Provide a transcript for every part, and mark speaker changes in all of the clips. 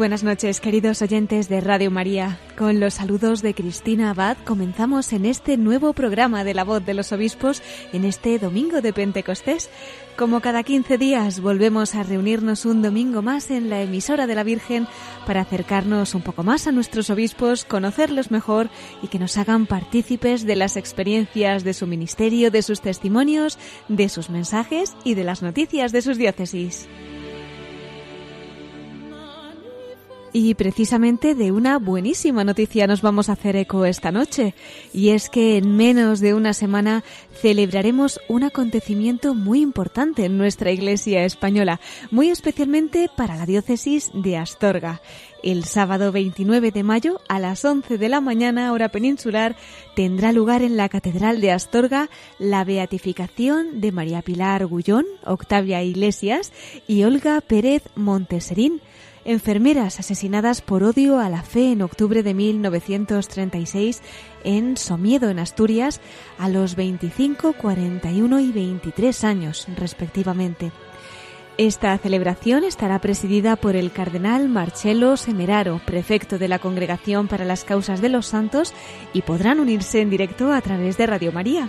Speaker 1: Buenas noches, queridos oyentes de Radio María. Con los saludos de Cristina Abad comenzamos en este nuevo programa de la voz de los obispos en este domingo de Pentecostés. Como cada 15 días volvemos a reunirnos un domingo más en la emisora de la Virgen para acercarnos un poco más a nuestros obispos, conocerlos mejor y que nos hagan partícipes de las experiencias de su ministerio, de sus testimonios, de sus mensajes y de las noticias de sus diócesis. Y precisamente de una buenísima noticia nos vamos a hacer eco esta noche, y es que en menos de una semana celebraremos un acontecimiento muy importante en nuestra Iglesia española, muy especialmente para la diócesis de Astorga. El sábado 29 de mayo a las 11 de la mañana hora peninsular tendrá lugar en la Catedral de Astorga la beatificación de María Pilar Gullón, Octavia Iglesias y Olga Pérez Monteserín enfermeras asesinadas por odio a la fe en octubre de 1936 en Somiedo, en Asturias, a los 25, 41 y 23 años, respectivamente. Esta celebración estará presidida por el cardenal Marcello Semeraro, prefecto de la Congregación para las Causas de los Santos, y podrán unirse en directo a través de Radio María.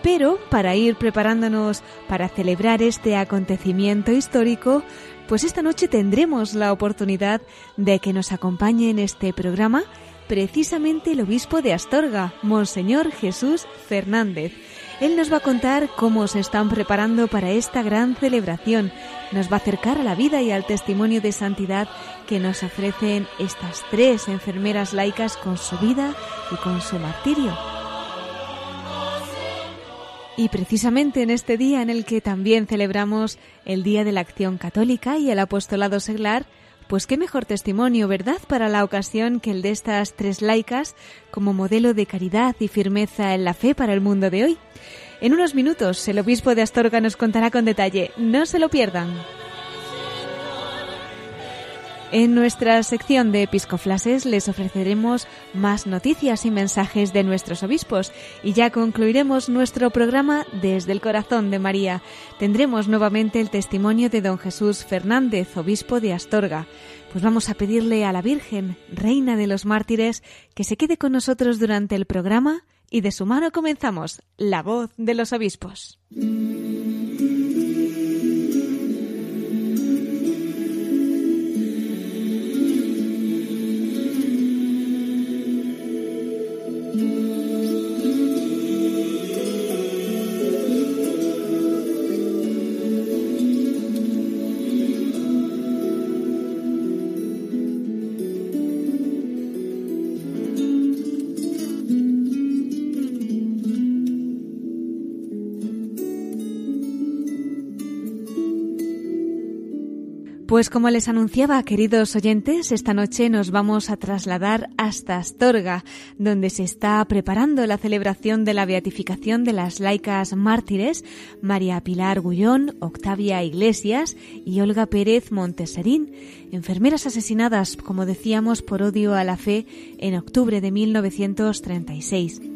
Speaker 1: Pero para ir preparándonos para celebrar este acontecimiento histórico, pues esta noche tendremos la oportunidad de que nos acompañe en este programa precisamente el obispo de Astorga, Monseñor Jesús Fernández. Él nos va a contar cómo se están preparando para esta gran celebración. Nos va a acercar a la vida y al testimonio de santidad que nos ofrecen estas tres enfermeras laicas con su vida y con su martirio. Y precisamente en este día en el que también celebramos el Día de la Acción Católica y el Apostolado Seglar, pues qué mejor testimonio, ¿verdad?, para la ocasión que el de estas tres laicas como modelo de caridad y firmeza en la fe para el mundo de hoy. En unos minutos el obispo de Astorga nos contará con detalle, no se lo pierdan. En nuestra sección de episcoflases les ofreceremos más noticias y mensajes de nuestros obispos y ya concluiremos nuestro programa desde el corazón de María. Tendremos nuevamente el testimonio de don Jesús Fernández, obispo de Astorga. Pues vamos a pedirle a la Virgen, Reina de los Mártires, que se quede con nosotros durante el programa y de su mano comenzamos La voz de los obispos. Pues como les anunciaba, queridos oyentes, esta noche nos vamos a trasladar hasta Astorga, donde se está preparando la celebración de la beatificación de las laicas mártires María Pilar Gullón, Octavia Iglesias y Olga Pérez Monteserín, enfermeras asesinadas, como decíamos, por odio a la fe en octubre de 1936.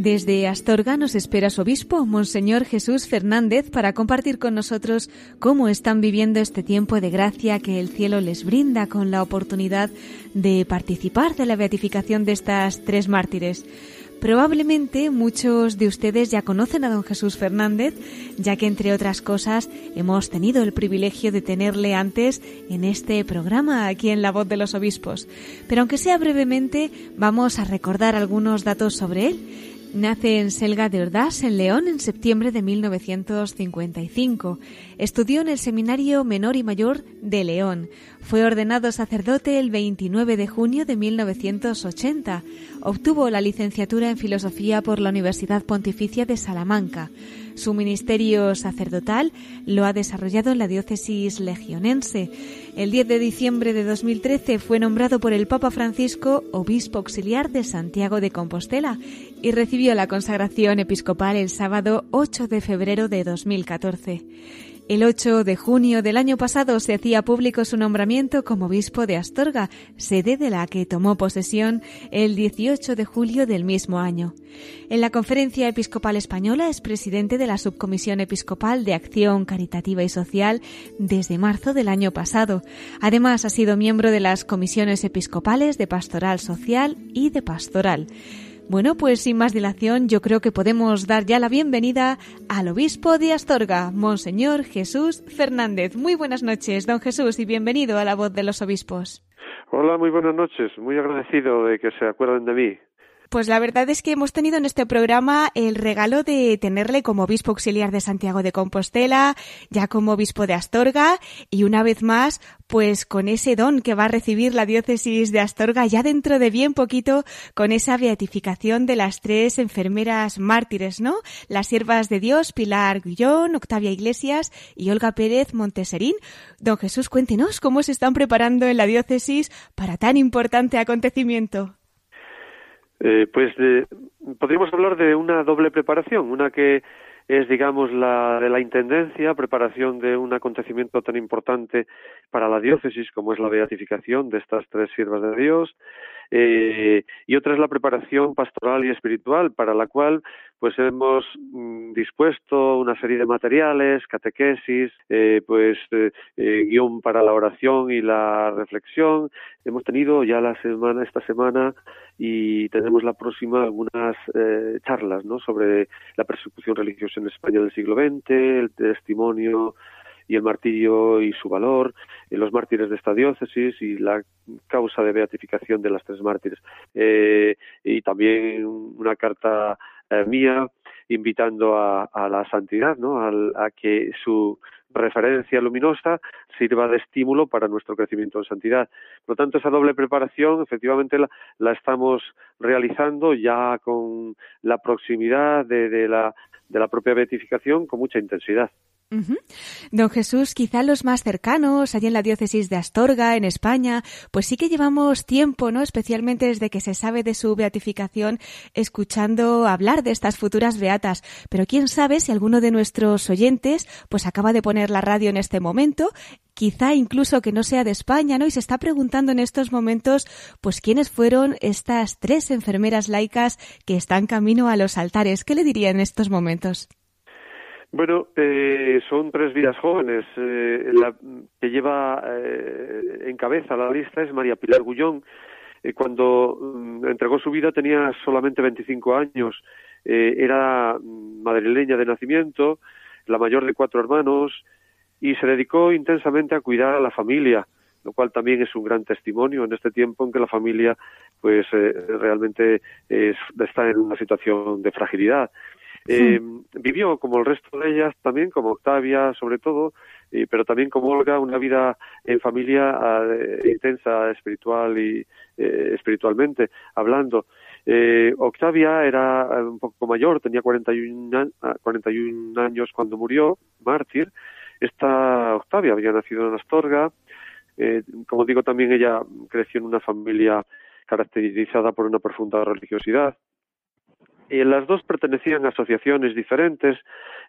Speaker 1: Desde Astorga nos espera su obispo, Monseñor Jesús Fernández, para compartir con nosotros cómo están viviendo este tiempo de gracia que el cielo les brinda con la oportunidad de participar de la beatificación de estas tres mártires. Probablemente muchos de ustedes ya conocen a don Jesús Fernández, ya que entre otras cosas hemos tenido el privilegio de tenerle antes en este programa aquí en La Voz de los Obispos. Pero aunque sea brevemente, vamos a recordar algunos datos sobre él. Nace en Selga de Ordaz, en León, en septiembre de 1955. Estudió en el Seminario Menor y Mayor de León. Fue ordenado sacerdote el 29 de junio de 1980. Obtuvo la licenciatura en Filosofía por la Universidad Pontificia de Salamanca. Su ministerio sacerdotal lo ha desarrollado en la diócesis legionense. El 10 de diciembre de 2013 fue nombrado por el Papa Francisco obispo auxiliar de Santiago de Compostela y recibió la consagración episcopal el sábado 8 de febrero de 2014. El 8 de junio del año pasado se hacía público su nombramiento como obispo de Astorga, sede de la que tomó posesión el 18 de julio del mismo año. En la Conferencia Episcopal Española es presidente de la Subcomisión Episcopal de Acción Caritativa y Social desde marzo del año pasado. Además, ha sido miembro de las comisiones episcopales de Pastoral Social y de Pastoral. Bueno, pues sin más dilación, yo creo que podemos dar ya la bienvenida al obispo de Astorga, Monseñor Jesús Fernández. Muy buenas noches, don Jesús, y bienvenido a la voz de los obispos.
Speaker 2: Hola, muy buenas noches. Muy agradecido de que se acuerden de mí.
Speaker 1: Pues la verdad es que hemos tenido en este programa el regalo de tenerle como obispo auxiliar de Santiago de Compostela, ya como obispo de Astorga y una vez más, pues con ese don que va a recibir la diócesis de Astorga ya dentro de bien poquito con esa beatificación de las tres enfermeras mártires, ¿no? Las siervas de Dios, Pilar Guillón, Octavia Iglesias y Olga Pérez Monteserín. Don Jesús, cuéntenos cómo se están preparando en la diócesis para tan importante acontecimiento.
Speaker 2: Eh, pues podríamos hablar de una doble preparación, una que es, digamos, la de la intendencia, preparación de un acontecimiento tan importante para la diócesis como es la beatificación de estas tres siervas de Dios, eh, y otra es la preparación pastoral y espiritual, para la cual pues hemos mm, dispuesto una serie de materiales, catequesis, eh, pues eh, eh, guion para la oración y la reflexión. Hemos tenido ya la semana, esta semana, y tenemos la próxima algunas eh, charlas, ¿no? Sobre la persecución religiosa en España del siglo XX, el testimonio y el martirio y su valor, los mártires de esta diócesis y la causa de beatificación de las tres mártires. Eh, y también una carta eh, mía invitando a, la santidad, ¿no? a que su referencia luminosa sirva de estímulo para nuestro crecimiento en santidad. Por lo tanto, esa doble preparación efectivamente la, estamos realizando ya con la proximidad de, la, de la propia beatificación con mucha intensidad.
Speaker 1: Don Jesús, quizá los más cercanos, allí en la diócesis de Astorga, en España, pues sí que llevamos tiempo, ¿no? Especialmente desde que se sabe de su beatificación, escuchando hablar de estas futuras beatas. Pero quién sabe si alguno de nuestros oyentes, pues acaba de poner la radio en este momento, quizá incluso que no sea de España, ¿no? Y se está preguntando en estos momentos, pues quiénes fueron estas tres enfermeras laicas que están camino a los altares. ¿Qué le diría en estos momentos?
Speaker 2: Bueno, eh, son tres vidas jóvenes. Eh, la que lleva eh, en cabeza la lista es María Pilar Gullón. cuando mm, entregó su vida tenía solamente 25 años. era madrileña de nacimiento, la mayor de cuatro hermanos, y se dedicó intensamente a cuidar a la familia, lo cual también es un gran testimonio en este tiempo en que la familia, pues, realmente está en una situación de fragilidad. Eh, vivió, como el resto de ellas, también como Octavia, sobre todo, pero también como Olga, una vida en familia eh, intensa, espiritual y eh, espiritualmente hablando. Eh, Octavia era un poco mayor, tenía 41, 41 años cuando murió, mártir. Esta Octavia había nacido en Astorga. como digo, también ella creció en una familia caracterizada por una profunda religiosidad. Y las dos pertenecían a asociaciones diferentes.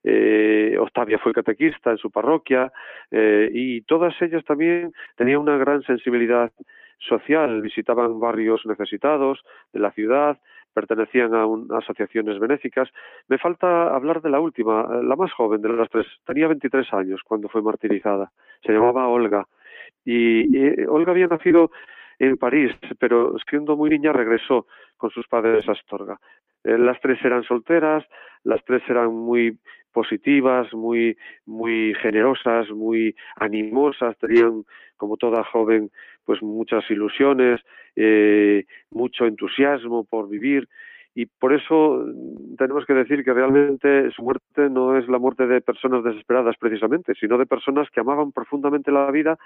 Speaker 2: Eh, Octavia fue catequista en su parroquia eh, y todas ellas también tenían una gran sensibilidad social. Visitaban barrios necesitados de la ciudad, pertenecían a, asociaciones benéficas. Me falta hablar de la última, la más joven de las tres. Tenía 23 años cuando fue martirizada. Se llamaba Olga. Y, y Olga había nacido en París, pero siendo muy niña regresó con sus padres a Astorga. Eh, las tres eran solteras, las tres eran muy positivas, muy, muy generosas, muy animosas, tenían, como toda joven, pues muchas ilusiones, eh, mucho entusiasmo por vivir. Y por eso tenemos que decir que realmente su muerte no es la muerte de personas desesperadas precisamente, sino de personas que amaban profundamente la vida,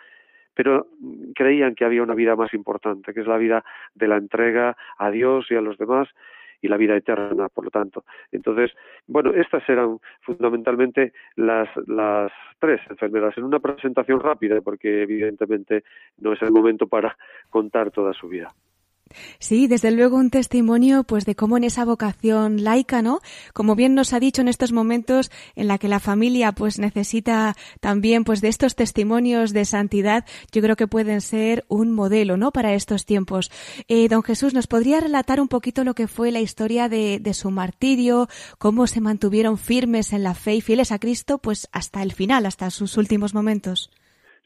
Speaker 2: pero creían que había una vida más importante, que es la vida de la entrega a Dios y a los demás y la vida eterna, por lo tanto. Entonces, bueno, estas eran fundamentalmente las, las tres enfermeras en una presentación rápida, porque evidentemente no es el momento para contar toda su vida.
Speaker 1: Sí, desde luego un testimonio pues de cómo en esa vocación laica, ¿no? Como bien nos ha dicho en estos momentos en la que la familia pues necesita también pues de estos testimonios de santidad, yo creo que pueden ser un modelo, ¿no? Para estos tiempos. Eh, don Jesús, ¿nos podría relatar un poquito lo que fue la historia de, de su martirio, cómo se mantuvieron firmes en la fe y fieles a Cristo pues hasta el final, hasta sus últimos momentos?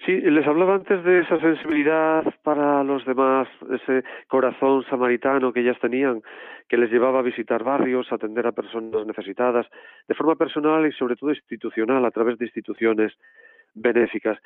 Speaker 2: Sí, les hablaba antes de esa sensibilidad para los demás, ese corazón samaritano que ellas tenían, que les llevaba a visitar barrios, a atender a personas necesitadas, de forma personal y sobre todo institucional, a través de instituciones benéficas.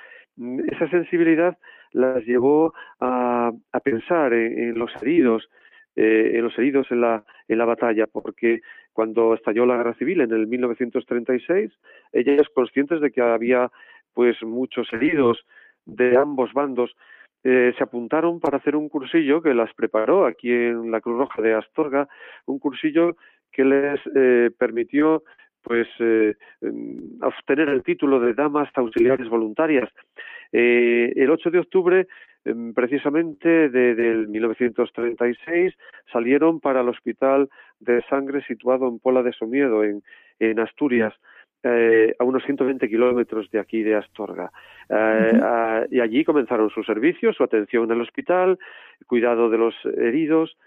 Speaker 2: Esa sensibilidad las llevó a, a pensar en, los heridos, eh, en los heridos en la, en la batalla, porque cuando estalló la guerra civil en el 1936, ellas conscientes de que había pues muchos heridos de ambos bandos eh, se apuntaron para hacer un cursillo que las preparó aquí en la Cruz Roja de Astorga, un cursillo que les eh, permitió pues eh, obtener el título de damas auxiliares voluntarias. el 8 de octubre em, precisamente de, del 1936 salieron para el hospital de sangre situado en Pola de Somiedo en Asturias eh, a unos 120 kilómetros de aquí de Astorga. Eh, y allí comenzaron su servicio, su atención en el hospital, cuidado de los heridos.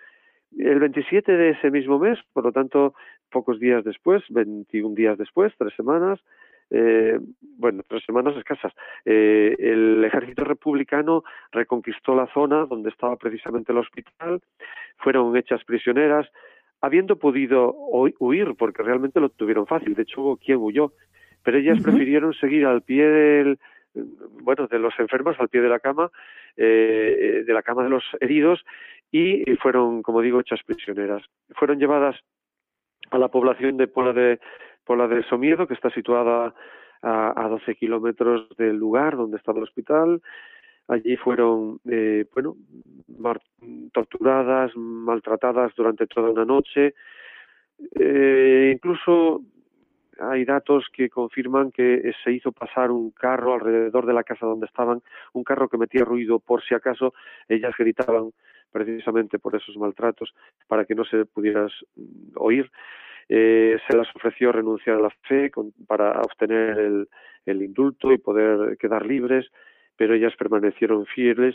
Speaker 2: El 27 de ese mismo mes, por lo tanto, pocos días después, 21 días después, tres semanas, eh, bueno, tres semanas escasas, eh, el ejército republicano reconquistó la zona donde estaba precisamente el hospital, fueron hechas prisioneras, habiendo podido huir, porque realmente lo tuvieron fácil, de hecho hubo quien huyó, pero ellas prefirieron seguir al pie del, bueno, de los enfermos, al pie de la cama, eh, de la cama de los heridos, y fueron, como digo, hechas prisioneras. Fueron llevadas a la población de Pola de, Pola de Somiedo, que está situada a, a 12 kilómetros del lugar donde estaba el hospital, Allí fueron, eh, bueno, torturadas, maltratadas durante toda una noche. Eh, incluso hay datos que confirman que se hizo pasar un carro alrededor de la casa donde estaban, un carro que metía ruido por si acaso ellas gritaban precisamente por esos maltratos para que no se pudiera oír. Eh, se las ofreció renunciar a la fe para obtener el indulto y poder quedar libres pero ellas permanecieron fieles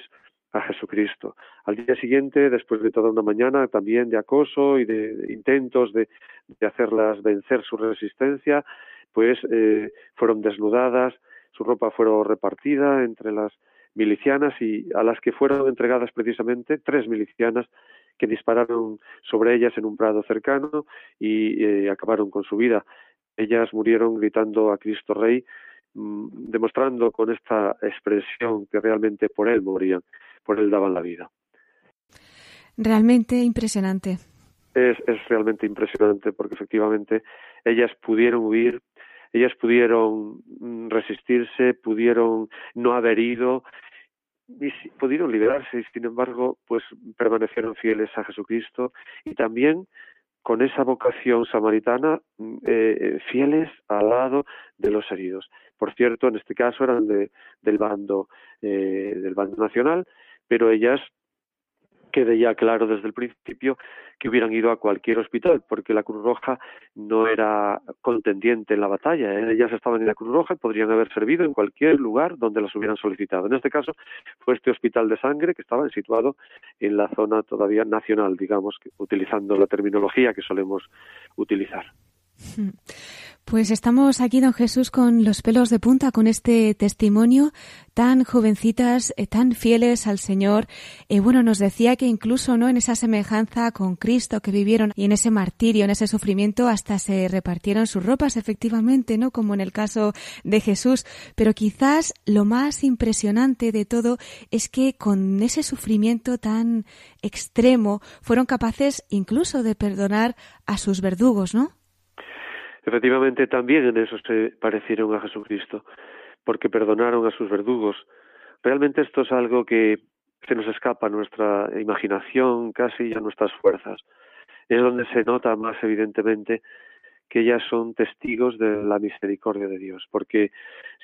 Speaker 2: a Jesucristo. Al día siguiente, después de toda una mañana también de acoso y de, intentos de, hacerlas vencer su resistencia, pues eh, fueron desnudadas, su ropa fue repartida entre las milicianas y a las que fueron entregadas precisamente tres milicianas que dispararon sobre ellas en un prado cercano y eh, acabaron con su vida. Ellas murieron gritando a Cristo Rey demostrando con esta expresión que realmente por él morían, por él daban la vida.
Speaker 1: Realmente impresionante.
Speaker 2: Es, es realmente impresionante porque efectivamente ellas pudieron huir, ellas pudieron mm, resistirse, pudieron no haber ido y pudieron liberarse y sin embargo pues permanecieron fieles a Jesucristo y también con esa vocación samaritana mm, eh, eh, fieles al lado de los heridos. Por cierto, en este caso eran de, del bando eh, del bando nacional, pero ellas quede ya claro desde el principio que hubieran ido a cualquier hospital, porque la Cruz Roja no era contendiente en la batalla. ¿eh? Ellas estaban en la Cruz Roja y podrían haber servido en cualquier lugar donde las hubieran solicitado. En este caso fue este hospital de sangre que estaba situado en la zona todavía nacional, digamos, utilizando la terminología que solemos utilizar.
Speaker 1: Pues estamos aquí, don Jesús, con los pelos de punta, con este testimonio tan jovencitas, eh, tan fieles al Señor. Eh, bueno, nos decía que incluso no en esa semejanza con Cristo que vivieron y en ese martirio, en ese sufrimiento, hasta se repartieron sus ropas, efectivamente, ¿no? Como en el caso de Jesús. Pero quizás lo más impresionante de todo es que con ese sufrimiento tan extremo fueron capaces incluso de perdonar a sus verdugos, ¿no?
Speaker 2: Efectivamente, también en eso se parecieron a Jesucristo, porque perdonaron a sus verdugos. Realmente esto es algo que se nos escapa a nuestra imaginación, casi a nuestras fuerzas. Es donde se nota más evidentemente que ellas son testigos de la misericordia de Dios, porque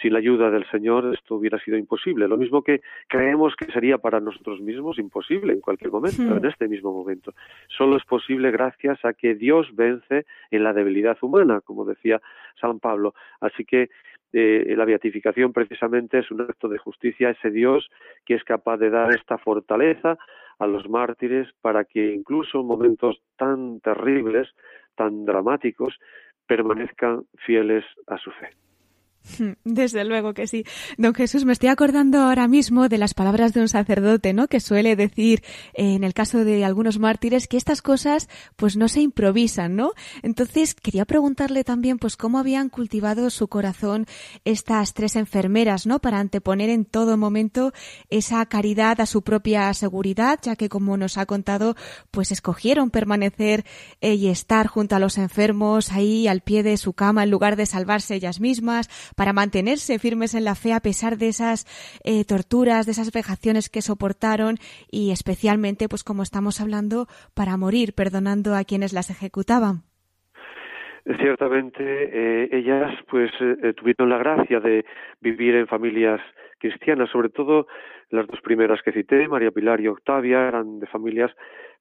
Speaker 2: sin la ayuda del Señor esto hubiera sido imposible. Lo mismo que creemos que sería para nosotros mismos imposible en cualquier momento, en este mismo momento. Solo es posible gracias a que Dios vence en la debilidad humana, como decía San Pablo. Así que eh, la beatificación precisamente es un acto de justicia, ese Dios que es capaz de dar esta fortaleza a los mártires para que incluso en momentos tan terribles tan dramáticos permanezcan fieles a su fe.
Speaker 1: Desde luego que sí. Don Jesús, me estoy acordando ahora mismo de las palabras de un sacerdote, ¿no? Que suele decir, eh, en el caso de algunos mártires, que estas cosas, pues no se improvisan, ¿no? Entonces, quería preguntarle también, pues, cómo habían cultivado su corazón estas tres enfermeras, ¿no? Para anteponer en todo momento esa caridad a su propia seguridad, ya que, como nos ha contado, pues escogieron permanecer eh, y estar junto a los enfermos, ahí al pie de su cama, en lugar de salvarse ellas mismas, para mantenerse firmes en la fe a pesar de esas eh, torturas, de esas vejaciones que soportaron y especialmente, pues como estamos hablando, para morir perdonando a quienes las ejecutaban.
Speaker 2: Ciertamente, eh, ellas pues eh, tuvieron la gracia de vivir en familias cristianas, sobre todo las dos primeras que cité, María Pilar y Octavia, eran de familias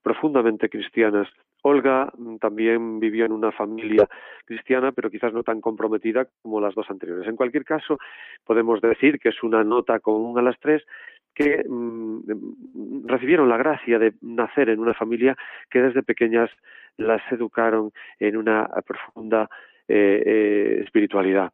Speaker 2: profundamente cristianas. Olga mm, también vivió en una familia cristiana, pero quizás no tan comprometida como las dos anteriores. En cualquier caso, podemos decir que es una nota común a las tres que mm, recibieron la gracia de nacer en una familia que desde pequeñas las educaron en una profunda eh, eh, espiritualidad.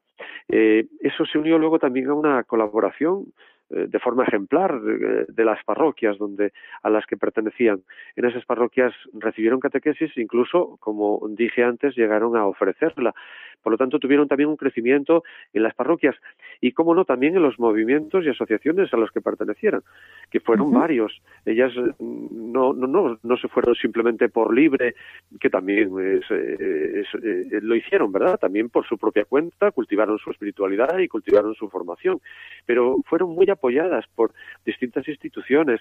Speaker 2: Eh, eso se unió luego también a una colaboración de forma ejemplar de las parroquias donde a las que pertenecían. En esas parroquias recibieron catequesis, incluso, como dije antes, llegaron a ofrecerla. Por lo tanto, tuvieron también un crecimiento en las parroquias y, como no, también en los movimientos y asociaciones a los que pertenecieran, que fueron varios. Ellas mm, no, no, no, no se fueron simplemente por libre, que también eh, lo hicieron, ¿verdad? También por su propia cuenta, cultivaron su espiritualidad y cultivaron su formación, pero fueron muy apoyadas por distintas instituciones,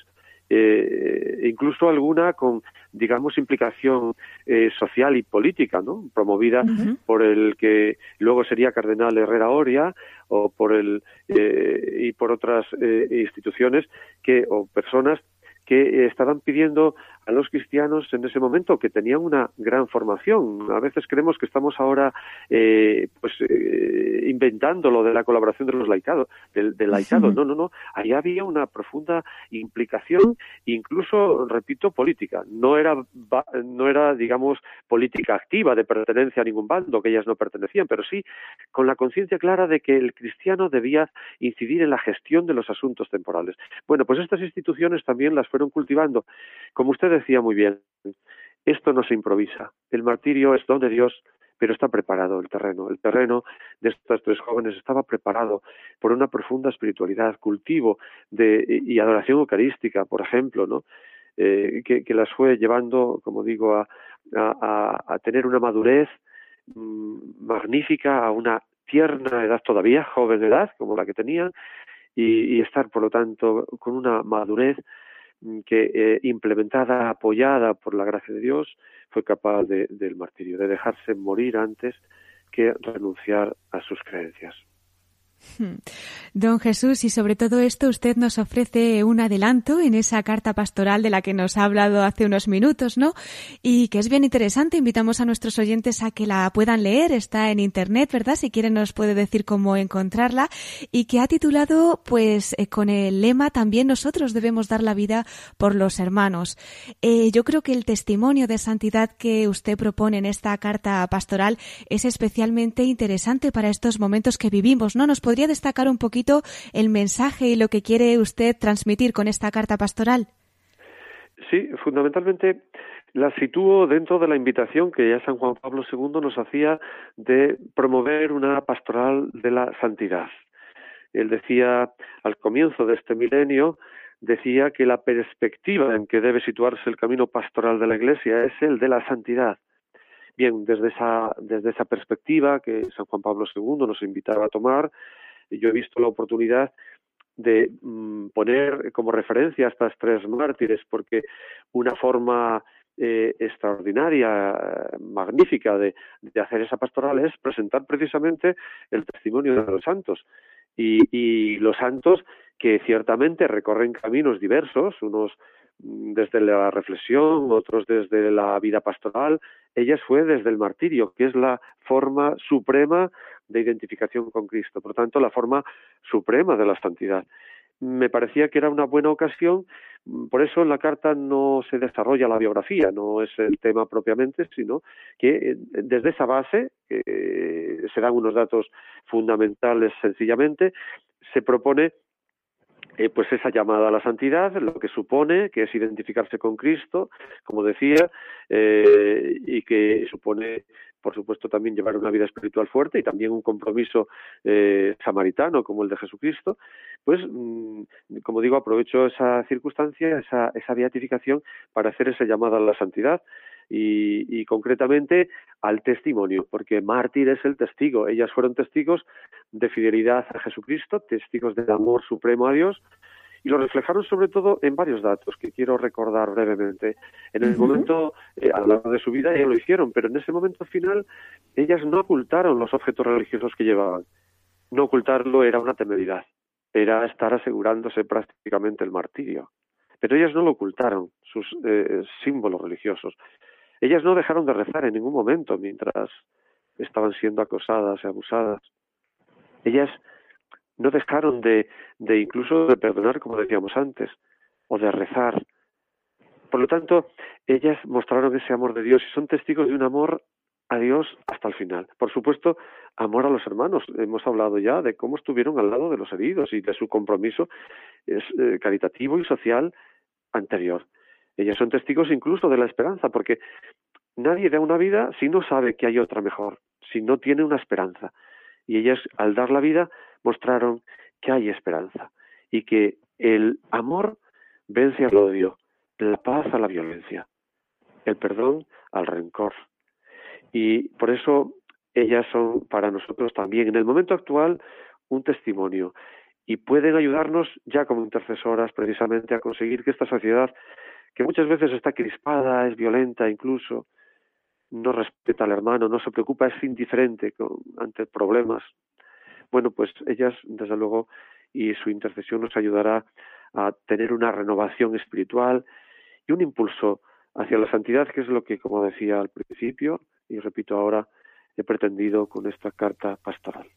Speaker 2: eh, incluso alguna con, digamos, implicación eh, social y política, ¿no? Promovida por el que luego sería Cardenal Herrera Oria o por el eh, y por otras eh, instituciones que o personas que estaban pidiendo a los cristianos en ese momento que tenían una gran formación. A veces creemos que estamos ahora eh, pues eh, inventando lo de la colaboración de los laicados, del, del laicado. No, no, no. Ahí había una profunda implicación, incluso, repito, política. No era, no era, digamos, política activa de pertenencia a ningún bando, que ellas no pertenecían, pero sí con la conciencia clara de que el cristiano debía incidir en la gestión de los asuntos temporales. Bueno, pues estas instituciones también las fueron cultivando. Como usted decía muy bien, esto no se improvisa. El martirio es don de Dios, pero está preparado el terreno. El terreno de estas tres jóvenes estaba preparado por una profunda espiritualidad, cultivo de, y adoración eucarística, por ejemplo, ¿no? Eh, que, las fue llevando, como digo, a, a, tener una madurez mm, magnífica, a una tierna edad todavía, joven edad, como la que tenían, y estar, por lo tanto, con una madurez que eh, implementada, apoyada por la gracia de Dios, fue capaz de, del martirio, de dejarse morir antes que renunciar a sus creencias.
Speaker 1: Don Jesús, y sobre todo esto usted nos ofrece un adelanto en esa carta pastoral de la que nos ha hablado hace unos minutos, ¿no? Y que es bien interesante. Invitamos a nuestros oyentes a que la puedan leer. Está en Internet, ¿verdad? Si quieren nos puede decir cómo encontrarla. Y que ha titulado, pues, eh, con el lema también nosotros debemos dar la vida por los hermanos. Eh, yo creo que el testimonio de santidad que usted propone en esta carta pastoral es especialmente interesante para estos momentos que vivimos, ¿no? Nos podría destacar un poquito el mensaje y lo que quiere usted transmitir con esta carta pastoral?
Speaker 2: Sí, fundamentalmente la sitúo dentro de la invitación que ya San Juan Pablo II nos hacía de promover una pastoral de la santidad. Él decía al comienzo de este milenio, decía que la perspectiva en que debe situarse el camino pastoral de la Iglesia es el de la santidad. Bien, desde esa, desde esa perspectiva que San Juan Pablo II nos invitaba a tomar, yo he visto la oportunidad de mm, poner como referencia a estas tres mártires, porque una forma eh, extraordinaria, magnífica de, hacer esa pastoral es presentar precisamente el testimonio de los santos. y los santos que ciertamente recorren caminos diversos, unos desde la reflexión, otros desde la vida pastoral, ellas fue desde el martirio, que es la forma suprema de identificación con Cristo, por tanto, la forma suprema de la santidad. Me parecía que era una buena ocasión, por eso en la carta no se desarrolla la biografía, no es el tema propiamente, sino que eh, desde esa base, eh, se dan unos datos fundamentales sencillamente, se propone eh, pues esa llamada a la santidad, lo que supone, que es identificarse con Cristo, como decía, eh, y que supone, por supuesto, también llevar una vida espiritual fuerte y también un compromiso eh, samaritano como el de Jesucristo, pues, mm, como digo, aprovecho esa circunstancia, esa, esa beatificación para hacer esa llamada a la santidad y, concretamente al testimonio, porque mártir es el testigo. Ellas fueron testigos de fidelidad a Jesucristo, testigos del amor supremo a Dios, y lo reflejaron sobre todo en varios datos que quiero recordar brevemente. En el momento, eh, a lo largo de su vida, ellas lo hicieron, pero en ese momento final, ellas no ocultaron los objetos religiosos que llevaban. No ocultarlo era una temeridad, era estar asegurándose prácticamente el martirio. Pero ellas no lo ocultaron, sus eh, símbolos religiosos. Ellas no dejaron de rezar en ningún momento mientras estaban siendo acosadas y abusadas. Ellas no dejaron de, de incluso de perdonar, como decíamos antes, o de rezar. Por lo tanto, ellas mostraron ese amor de Dios y son testigos de un amor a Dios hasta el final. Por supuesto, amor a los hermanos. Hemos hablado ya de cómo estuvieron al lado de los heridos y de su compromiso eh, caritativo y social anterior. Ellas son testigos incluso de la esperanza, porque nadie da una vida si no sabe que hay otra mejor, si no tiene una esperanza. Y ellas, al dar la vida, mostraron que hay esperanza y que el amor vence al odio, la paz a la violencia, el perdón al rencor. Y por eso ellas son para nosotros también, en el momento actual, un testimonio y pueden ayudarnos ya como intercesoras precisamente a conseguir que esta sociedad que muchas veces está crispada, es violenta incluso, no respeta al hermano, no se preocupa, es indiferente ante problemas. Bueno, pues ellas, desde luego, y su intercesión nos ayudará a tener una renovación espiritual y un impulso hacia la santidad, que es lo que, como decía al principio, y repito ahora, he pretendido con esta carta pastoral.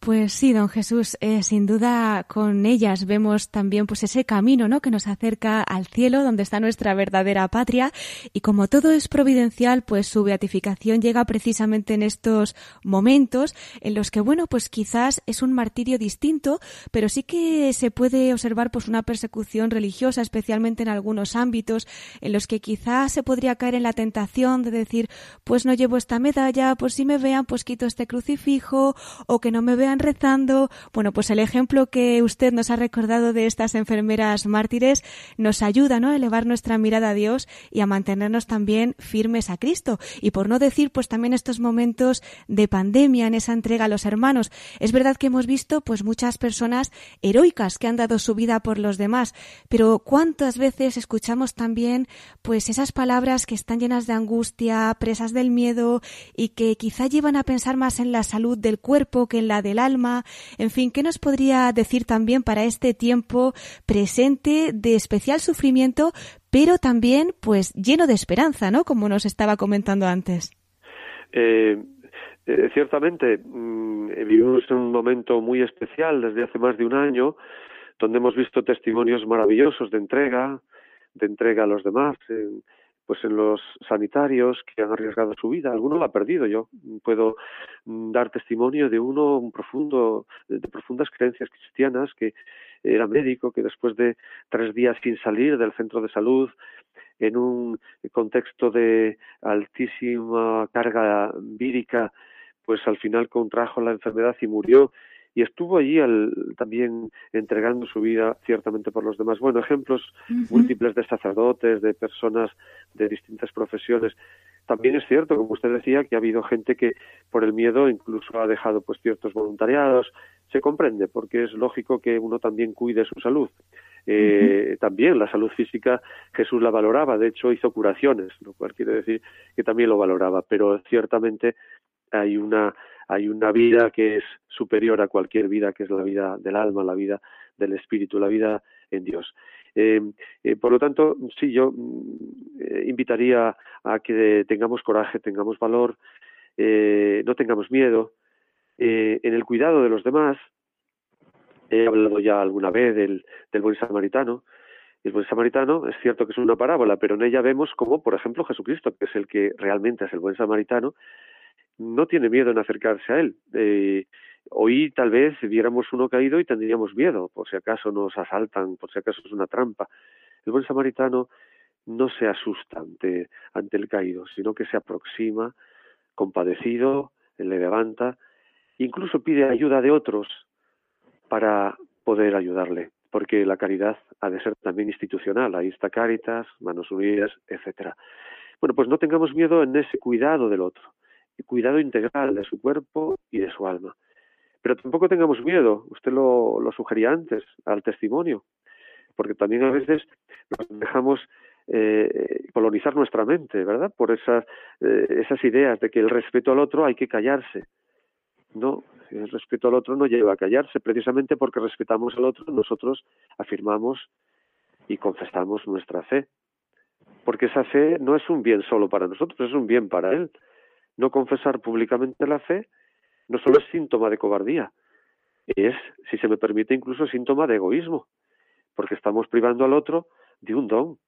Speaker 1: Pues sí, don Jesús, eh, sin duda con ellas vemos también pues ese camino, ¿no? Que nos acerca al cielo, donde está nuestra verdadera patria. Y como todo es providencial, pues su beatificación llega precisamente en estos momentos en los que, bueno, pues quizás es un martirio distinto, pero sí que se puede observar pues una persecución religiosa, especialmente en algunos ámbitos en los que quizás se podría caer en la tentación de decir, pues no llevo esta medalla, pues si me vean, pues quito este crucifijo, o que no me vean rezando. Bueno, pues el ejemplo que usted nos ha recordado de estas enfermeras mártires nos ayuda ¿no? a elevar nuestra mirada a Dios y a mantenernos también firmes a Cristo. Y por no decir, pues también estos momentos de pandemia en esa entrega a los hermanos. Es verdad que hemos visto pues muchas personas heroicas que han dado su vida por los demás, pero cuántas veces escuchamos también pues esas palabras que están llenas de angustia, presas del miedo y que quizá llevan a pensar más en la salud del cuerpo que en la del alma. En fin, ¿qué nos podría decir también para este tiempo presente de especial sufrimiento, pero también pues lleno de esperanza, ¿no? Como nos estaba comentando antes.
Speaker 2: Eh, eh, ciertamente, mm, vivimos en un momento muy especial desde hace más de un año, donde hemos visto testimonios maravillosos de entrega, de entrega a los demás, pues en los sanitarios que han arriesgado su vida. Alguno lo ha perdido. Yo puedo mm, dar testimonio de uno un profundo, de profundas creencias cristianas que era médico, que después de tres días sin salir del centro de salud, en un contexto de altísima carga vírica, pues al final contrajo la enfermedad y murió y estuvo allí también entregando su vida ciertamente por los demás. Bueno, ejemplos múltiples de sacerdotes, de personas de distintas profesiones. También es cierto, como usted decía, que ha habido gente que por el miedo incluso ha dejado pues ciertos voluntariados. Se comprende, porque es lógico que uno también cuide su salud. Eh, también la salud física Jesús la valoraba, de hecho hizo curaciones, lo cual quiere decir que también lo valoraba, pero ciertamente hay una hay una vida que es superior a cualquier vida, que es la vida del alma, la vida del espíritu, la vida en Dios. Eh, eh, por lo tanto, sí, yo mm, eh, invitaría a que tengamos coraje, tengamos valor, no tengamos miedo en el cuidado de los demás. He hablado ya alguna vez del, del buen samaritano. El buen samaritano es cierto que es una parábola, pero en ella vemos como, por ejemplo, Jesucristo, que es el que realmente es el buen samaritano, no tiene miedo en acercarse a él. Eh, hoy tal vez viéramos uno caído y tendríamos miedo, por si acaso nos asaltan, por si acaso es una trampa. El buen samaritano no se asusta ante, ante el caído, sino que se aproxima, compadecido, le levanta, incluso pide ayuda de otros para poder ayudarle, porque la caridad ha de ser también institucional, ahí está Cáritas, Manos Unidas, etcétera. Bueno, pues no tengamos miedo en ese cuidado del otro cuidado integral de su cuerpo y de su alma. Pero tampoco tengamos miedo, usted lo, lo sugería antes, al testimonio, porque también a veces nos dejamos eh, colonizar nuestra mente, ¿verdad? Por esas, eh, esas ideas de que el respeto al otro hay que callarse. No, el respeto al otro no lleva a callarse, precisamente porque respetamos al otro, nosotros afirmamos y confesamos nuestra fe. Porque esa fe no es un bien solo para nosotros, es un bien para él. No confesar públicamente la fe no solo es síntoma de cobardía, es, si se me permite, incluso síntoma de egoísmo, porque estamos privando al otro de un don,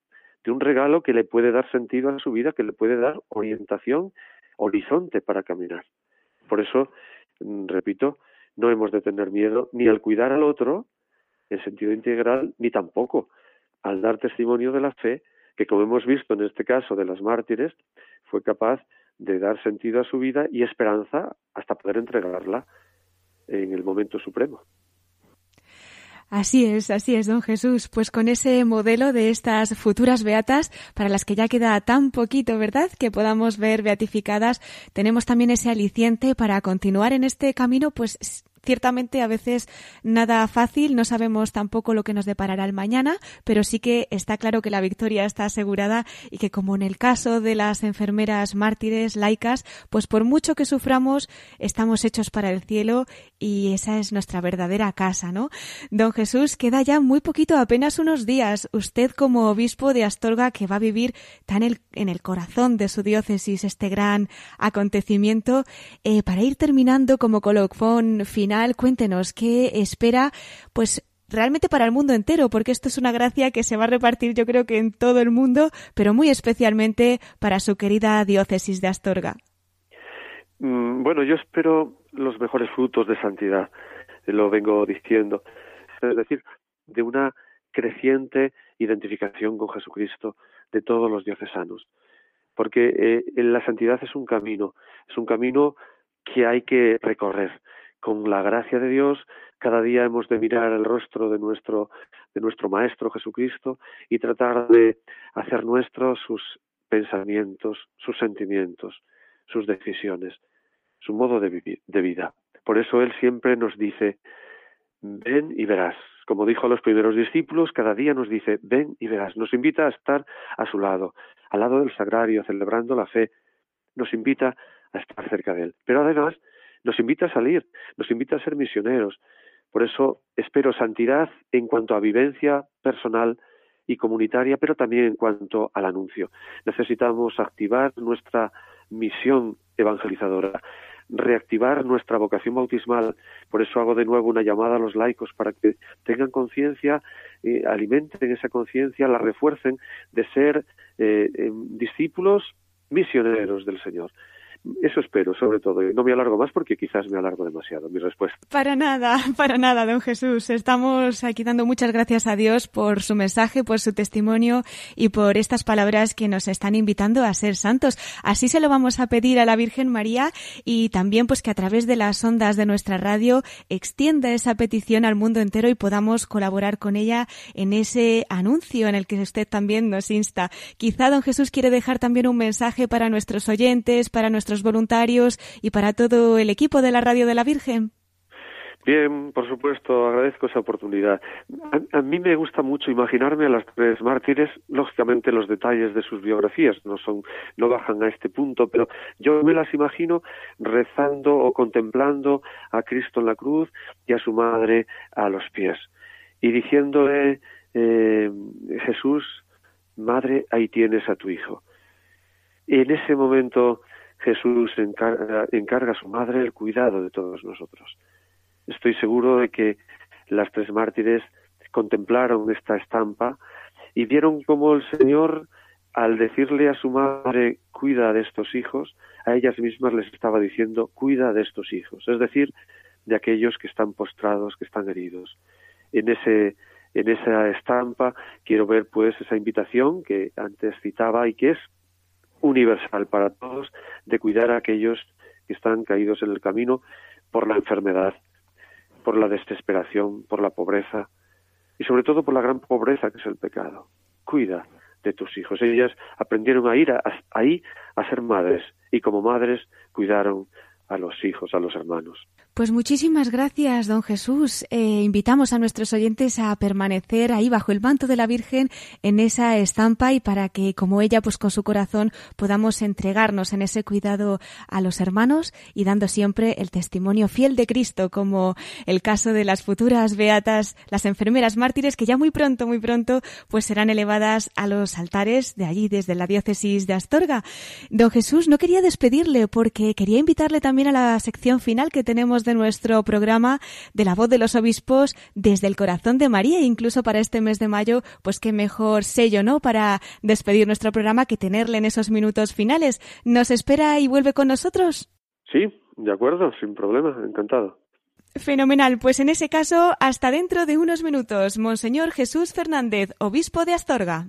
Speaker 2: de un regalo que le puede dar sentido a su vida, que le puede dar orientación, horizonte para caminar. Por eso, mm, repito, no hemos de tener miedo ni al cuidar al otro en sentido integral, ni tampoco al dar testimonio de la fe, que como hemos visto en este caso de las mártires, fue capaz de dar sentido a su vida y esperanza hasta poder entregarla en el momento supremo.
Speaker 1: Así es, así es, don Jesús. Pues con ese modelo de estas futuras beatas, para las que ya queda tan poquito, ¿verdad? Que podamos ver beatificadas, tenemos también ese aliciente para continuar en este camino, pues ciertamente a veces nada fácil, no sabemos tampoco lo que nos deparará el mañana, pero sí que está claro que la victoria está asegurada y que como en el caso de las enfermeras mártires laicas, pues por mucho que suframos, estamos hechos para el cielo y esa es nuestra verdadera casa, ¿no? Don Jesús, queda ya muy poquito, apenas unos días, usted como obispo de Astorga que va a vivir tan en el corazón de su diócesis este gran acontecimiento, eh, para ir terminando como colofón final cuéntenos qué espera, pues realmente para el mundo entero, porque esto es una gracia que se va a repartir yo creo que en todo el mundo, pero muy especialmente para su querida diócesis de Astorga.
Speaker 2: Mm, bueno, yo espero los mejores frutos de santidad, lo vengo diciendo, es decir, de una creciente identificación con Jesucristo de todos los diocesanos, porque eh, la santidad es un camino, es un camino que hay que recorrer, con la gracia de Dios, cada día hemos de mirar el rostro de nuestro, de nuestro Maestro Jesucristo y tratar de hacer nuestros sus pensamientos, sus sentimientos, sus decisiones, su modo de, vivir, de vida. Por eso Él siempre nos dice, ven y verás. Como dijo a los primeros discípulos, cada día nos dice, ven y verás. Nos invita a estar a su lado, al lado del sagrario, celebrando la fe. Nos invita a estar cerca de Él. Pero además nos invita a salir, nos invita a ser misioneros. Por eso espero santidad en cuanto a vivencia personal y comunitaria, pero también en cuanto al anuncio. Necesitamos activar nuestra misión evangelizadora, reactivar nuestra vocación bautismal. Por eso hago de nuevo una llamada a los laicos para que tengan conciencia, eh, alimenten esa conciencia, la refuercen de ser eh, em, discípulos misioneros del Señor. Eso espero, sobre todo. Y no me alargo más porque quizás me alargo demasiado mi respuesta.
Speaker 1: Para nada, para nada, don Jesús. Estamos aquí dando muchas gracias a Dios por su mensaje, por su testimonio y por estas palabras que nos están invitando a ser santos. Así se lo vamos a pedir a la Virgen María y también pues que a través de las ondas de nuestra radio extienda esa petición al mundo entero y podamos colaborar con ella en ese anuncio en el que usted también nos insta. Quizá don Jesús quiere dejar también un mensaje para nuestros oyentes, para nuestros voluntarios y para todo el equipo de la Radio de la Virgen?
Speaker 2: Bien, por supuesto, agradezco esa oportunidad. A, mí me gusta mucho imaginarme a las tres mártires, lógicamente los detalles de sus biografías no son, no bajan a este punto, pero yo me las imagino rezando o contemplando a Cristo en la cruz y a su madre a los pies y diciéndole eh, Jesús, madre, ahí tienes a tu hijo. Y en ese momento Jesús encarga, a su madre el cuidado de todos nosotros. Estoy seguro de que las tres mártires contemplaron esta estampa y vieron cómo el Señor, al decirle a su madre, cuida de estos hijos, a ellas mismas les estaba diciendo, cuida de estos hijos, es decir, de aquellos que están postrados, que están heridos. En ese en esa estampa quiero ver pues esa invitación que antes citaba y que es universal para todos de cuidar a aquellos que están caídos en el camino por la enfermedad, por la desesperación, por la pobreza y sobre todo por la gran pobreza que es el pecado. Cuida de tus hijos. Ellas aprendieron a ir ahí a ser madres y como madres cuidaron a los hijos, a los hermanos.
Speaker 1: Pues muchísimas gracias, don Jesús. Eh, invitamos a nuestros oyentes a permanecer ahí bajo el manto de la Virgen en esa estampa y para que, como ella, pues con su corazón, podamos entregarnos en ese cuidado a los hermanos y dando siempre el testimonio fiel de Cristo, como el caso de las futuras beatas, las enfermeras mártires, que ya muy pronto, muy pronto, pues serán elevadas a los altares de allí, desde la diócesis de Astorga. Don Jesús, no quería despedirle porque quería invitarle también a la sección final que tenemos de nuestro programa de la voz de los obispos desde el corazón de María, incluso para este mes de mayo, pues qué mejor sello, ¿no? Para despedir nuestro programa que tenerle en esos minutos finales. ¿Nos espera y vuelve con nosotros?
Speaker 2: Sí, de acuerdo, sin problema, encantado.
Speaker 1: Fenomenal, pues en ese caso, hasta dentro de unos minutos, Monseñor Jesús Fernández, obispo de Astorga.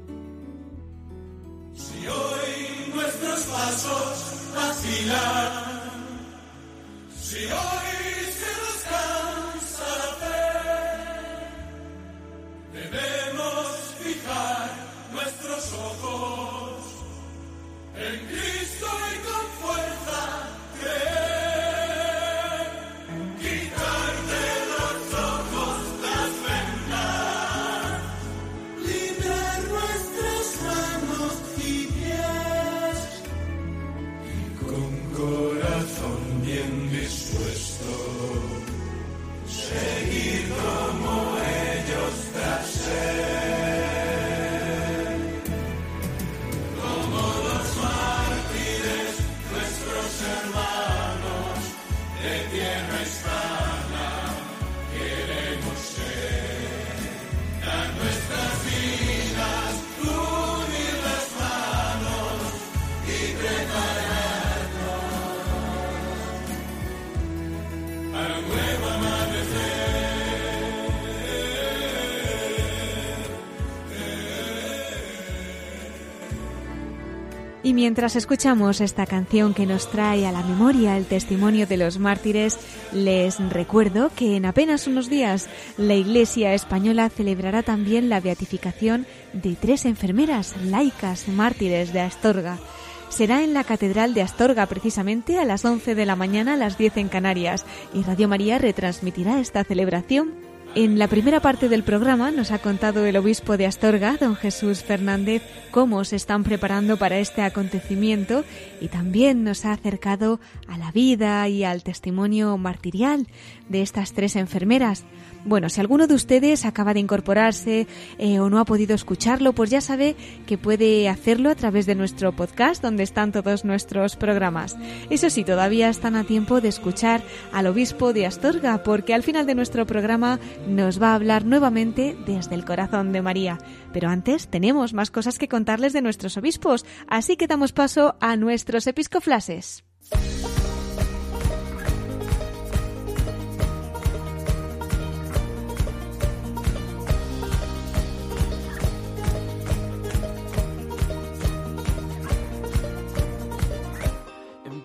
Speaker 3: Y
Speaker 1: mientras escuchamos esta canción que nos trae a la memoria el testimonio de los mártires, les recuerdo que en apenas unos días la Iglesia española celebrará también la beatificación de tres enfermeras laicas mártires de Astorga. Será en la Catedral de Astorga precisamente a las 11 de la mañana a las 10 en Canarias y Radio María retransmitirá esta celebración en la primera parte del programa nos ha contado el obispo de Astorga, don Jesús Fernández, cómo se están preparando para este acontecimiento y también nos ha acercado a la vida y al testimonio martirial de estas tres enfermeras. Bueno, si alguno de ustedes acaba de incorporarse eh, o no ha podido escucharlo, pues ya sabe que puede hacerlo a través de nuestro podcast donde están todos nuestros programas. Eso sí, todavía están a tiempo de escuchar al obispo de Astorga porque al final de nuestro programa nos va a hablar nuevamente desde el corazón de María. Pero antes tenemos más cosas que contarles de nuestros obispos, así que damos paso a nuestros episcoflases.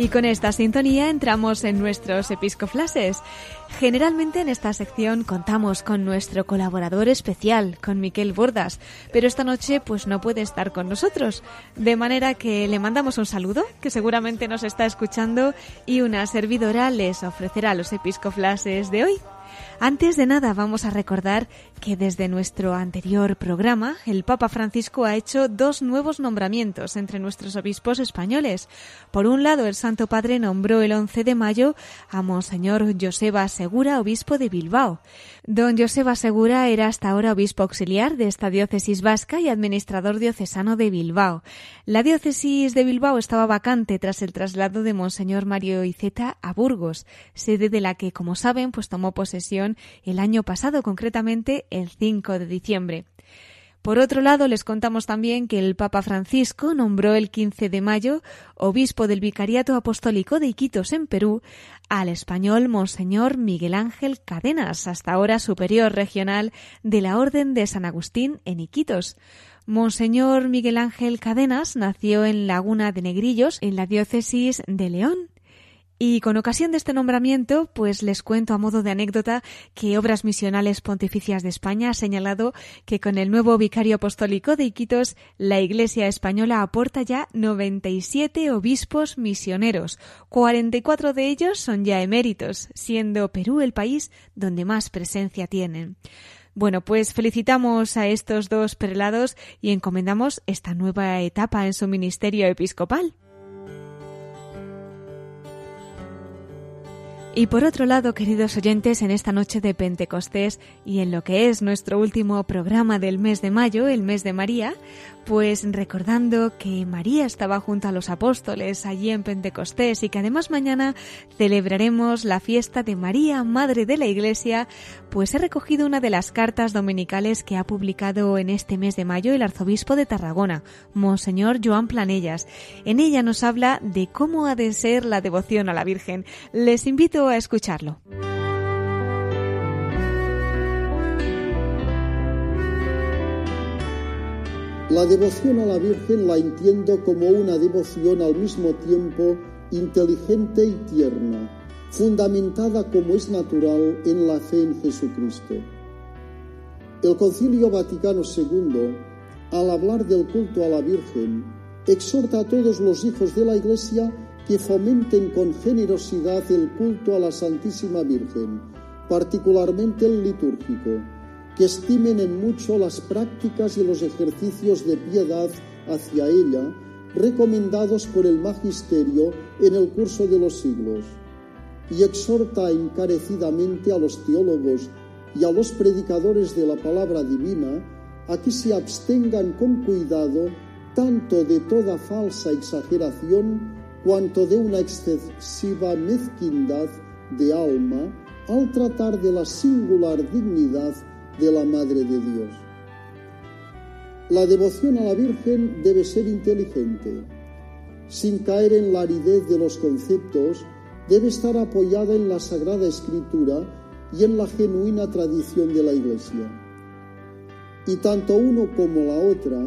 Speaker 1: Y con esta sintonía entramos en nuestros episcoflases. Generalmente en esta sección contamos con nuestro colaborador especial, con Miquel Bordas, pero esta noche pues no puede estar con nosotros, de manera que le mandamos un saludo, que seguramente nos está escuchando, y una servidora les ofrecerá los episcoflases de hoy. Antes de nada, vamos a recordar que desde nuestro anterior programa, el Papa Francisco ha hecho dos nuevos nombramientos entre nuestros obispos españoles. Por un lado, el Santo Padre nombró el 11 de mayo a Monseñor Joseba Segura, obispo de Bilbao. Don Joseba Segura era hasta ahora obispo auxiliar de esta diócesis vasca y administrador diocesano de Bilbao. La diócesis de Bilbao estaba vacante tras el traslado de Monseñor Mario Iceta a Burgos, sede de la que, como saben, pues tomó posesión el año pasado, concretamente el 5 de diciembre. Por otro lado, les contamos también que el Papa Francisco nombró el 15 de mayo obispo del Vicariato Apostólico de Iquitos, en Perú, al español Monseñor Miguel Ángel Cadenas, hasta ahora superior regional de la Orden de San Agustín en Iquitos. Monseñor Miguel Ángel Cadenas nació en Laguna de Negrillos, en la diócesis de León. Y con ocasión de este nombramiento, pues les cuento a modo de anécdota que Obras Misionales Pontificias de España ha señalado que con el nuevo vicario apostólico de Iquitos, la Iglesia española aporta ya 97 obispos misioneros. 44 de ellos son ya eméritos, siendo Perú el país donde más presencia tienen. Bueno, pues felicitamos a estos dos prelados y encomendamos esta nueva etapa en su ministerio episcopal. Y por otro lado, queridos oyentes, en esta noche de Pentecostés y en lo que es nuestro último programa del mes de mayo, el mes de María, pues recordando que María estaba junto a los apóstoles allí en Pentecostés y que además mañana celebraremos la fiesta de María, Madre de la Iglesia, pues he recogido una de las cartas dominicales que ha publicado en este mes de mayo el arzobispo de Tarragona, Monseñor Joan Planellas. En ella nos habla de cómo ha de ser la devoción a la Virgen. Les invito a escucharlo.
Speaker 4: La devoción a la Virgen la entiendo como una devoción al mismo tiempo inteligente y tierna, fundamentada como es natural en la fe en Jesucristo. El Concilio Vaticano II, al hablar del culto a la Virgen, exhorta a todos los hijos de la Iglesia que fomenten con generosidad el culto a la Santísima Virgen, particularmente el litúrgico, que estimen en mucho las prácticas y los ejercicios de piedad hacia ella, recomendados por el Magisterio en el curso de los siglos, y exhorta encarecidamente a los teólogos y a los predicadores de la palabra divina a que se abstengan con cuidado tanto de toda falsa exageración cuanto de una excesiva mezquindad de alma al tratar de la singular dignidad de la Madre de Dios. La devoción a la Virgen debe ser inteligente. Sin caer en la aridez de los conceptos, debe estar apoyada en la Sagrada Escritura y en la genuina tradición de la Iglesia. Y tanto uno como la otra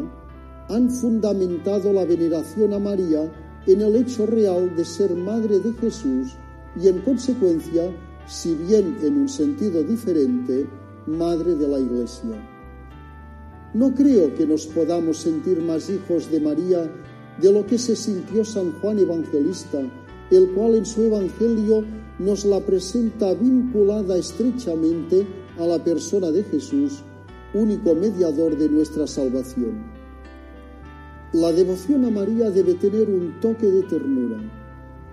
Speaker 4: han fundamentado la veneración a María en el hecho real de ser madre de Jesús y en consecuencia, si bien en un sentido diferente, madre de la Iglesia. No creo que nos podamos sentir más hijos de María de lo que se sintió San Juan Evangelista, el cual en su Evangelio nos la presenta vinculada estrechamente a la persona de Jesús, único mediador de nuestra salvación. La devoción a María debe tener un toque de ternura,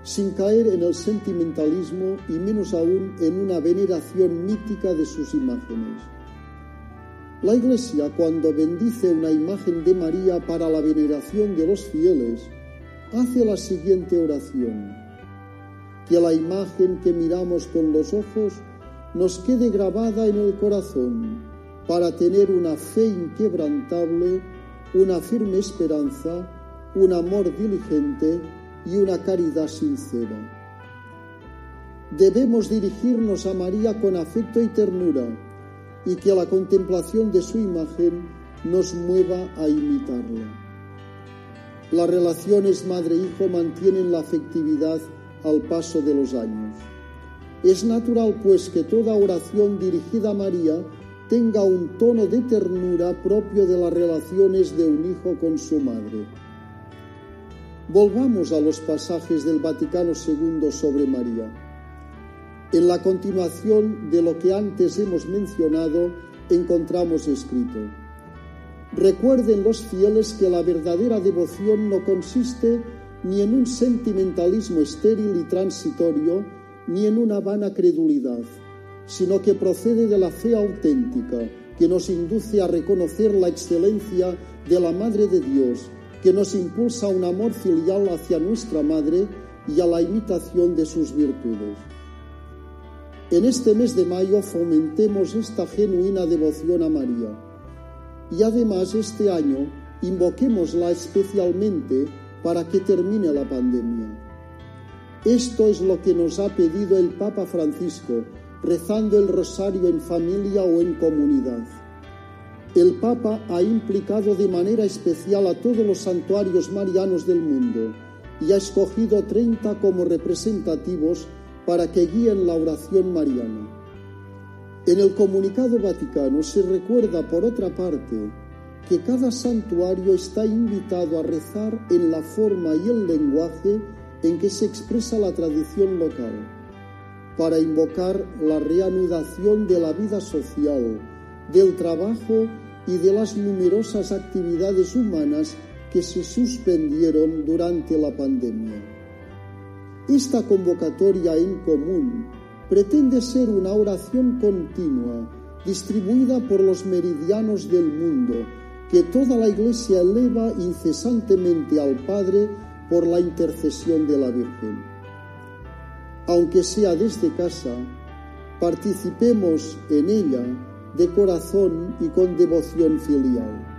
Speaker 4: sin caer en el sentimentalismo y menos aún en una veneración mítica de sus imágenes. La Iglesia, cuando bendice una imagen de María para la veneración de los fieles, hace la siguiente oración. Que la imagen que miramos con los ojos nos quede grabada en el corazón para tener una fe inquebrantable una firme esperanza, un amor diligente y una caridad sincera. Debemos dirigirnos a María con afecto y ternura y que la contemplación de su imagen nos mueva a imitarla. Las relaciones madre-hijo mantienen la afectividad al paso de los años. Es natural, pues, que toda oración dirigida a María tenga un tono de ternura propio de las relaciones de un hijo con su madre. Volvamos a los pasajes del Vaticano II sobre María. En la continuación de lo que antes hemos mencionado, encontramos escrito, Recuerden los fieles que la verdadera devoción no consiste ni en un sentimentalismo estéril y transitorio, ni en una vana credulidad sino que procede de la fe auténtica, que nos induce a reconocer la excelencia de la Madre de Dios, que nos impulsa un amor filial hacia nuestra Madre y a la imitación de sus virtudes. En este mes de mayo fomentemos esta genuina devoción a María y además este año invoquémosla especialmente para que termine la pandemia. Esto es lo que nos ha pedido el Papa Francisco rezando el rosario en familia o en comunidad. El Papa ha implicado de manera especial a todos los santuarios marianos del mundo y ha escogido 30 como representativos para que guíen la oración mariana. En el comunicado vaticano se recuerda, por otra parte, que cada santuario está invitado a rezar en la forma y el lenguaje en que se expresa la tradición local para invocar la reanudación de la vida social, del trabajo y de las numerosas actividades humanas que se suspendieron durante la pandemia. Esta convocatoria en común pretende ser una oración continua, distribuida por los meridianos del mundo, que toda la Iglesia eleva incesantemente al Padre por la intercesión de la Virgen. Aunque sea desde casa, participemos en ella de corazón y con devoción filial.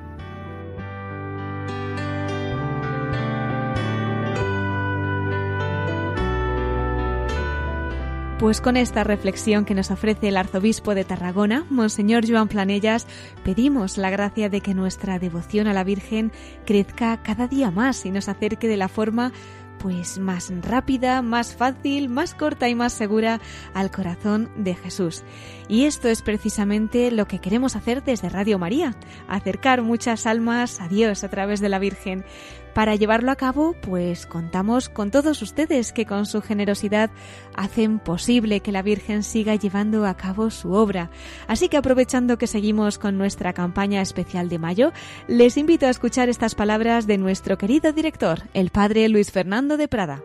Speaker 1: Pues con esta reflexión que nos ofrece el arzobispo de Tarragona, Monseñor Joan Planellas, pedimos la gracia de que nuestra devoción a la Virgen crezca cada día más y nos acerque de la forma pues más rápida, más fácil, más corta y más segura al corazón de Jesús. Y esto es precisamente lo que queremos hacer desde Radio María, acercar muchas almas a Dios a través de la Virgen. Para llevarlo a cabo, pues contamos con todos ustedes que con su generosidad hacen posible que la Virgen siga llevando a cabo su obra. Así que aprovechando que seguimos con nuestra campaña especial de mayo, les invito a escuchar estas palabras de nuestro querido director, el Padre Luis Fernando de Prada.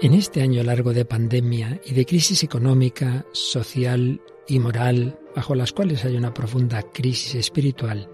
Speaker 5: En este año largo de pandemia y de crisis económica, social y moral, bajo las cuales hay una profunda crisis espiritual,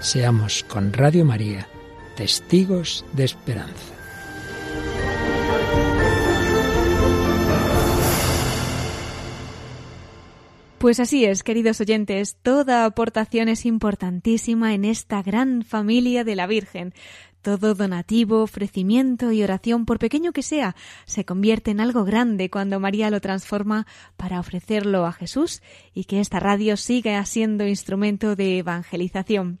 Speaker 5: Seamos con Radio María testigos de esperanza.
Speaker 1: Pues así es, queridos oyentes, toda aportación es importantísima en esta gran familia de la Virgen. Todo donativo, ofrecimiento y oración, por pequeño que sea, se convierte en algo grande cuando María lo transforma para ofrecerlo a Jesús y que esta radio siga siendo instrumento de evangelización.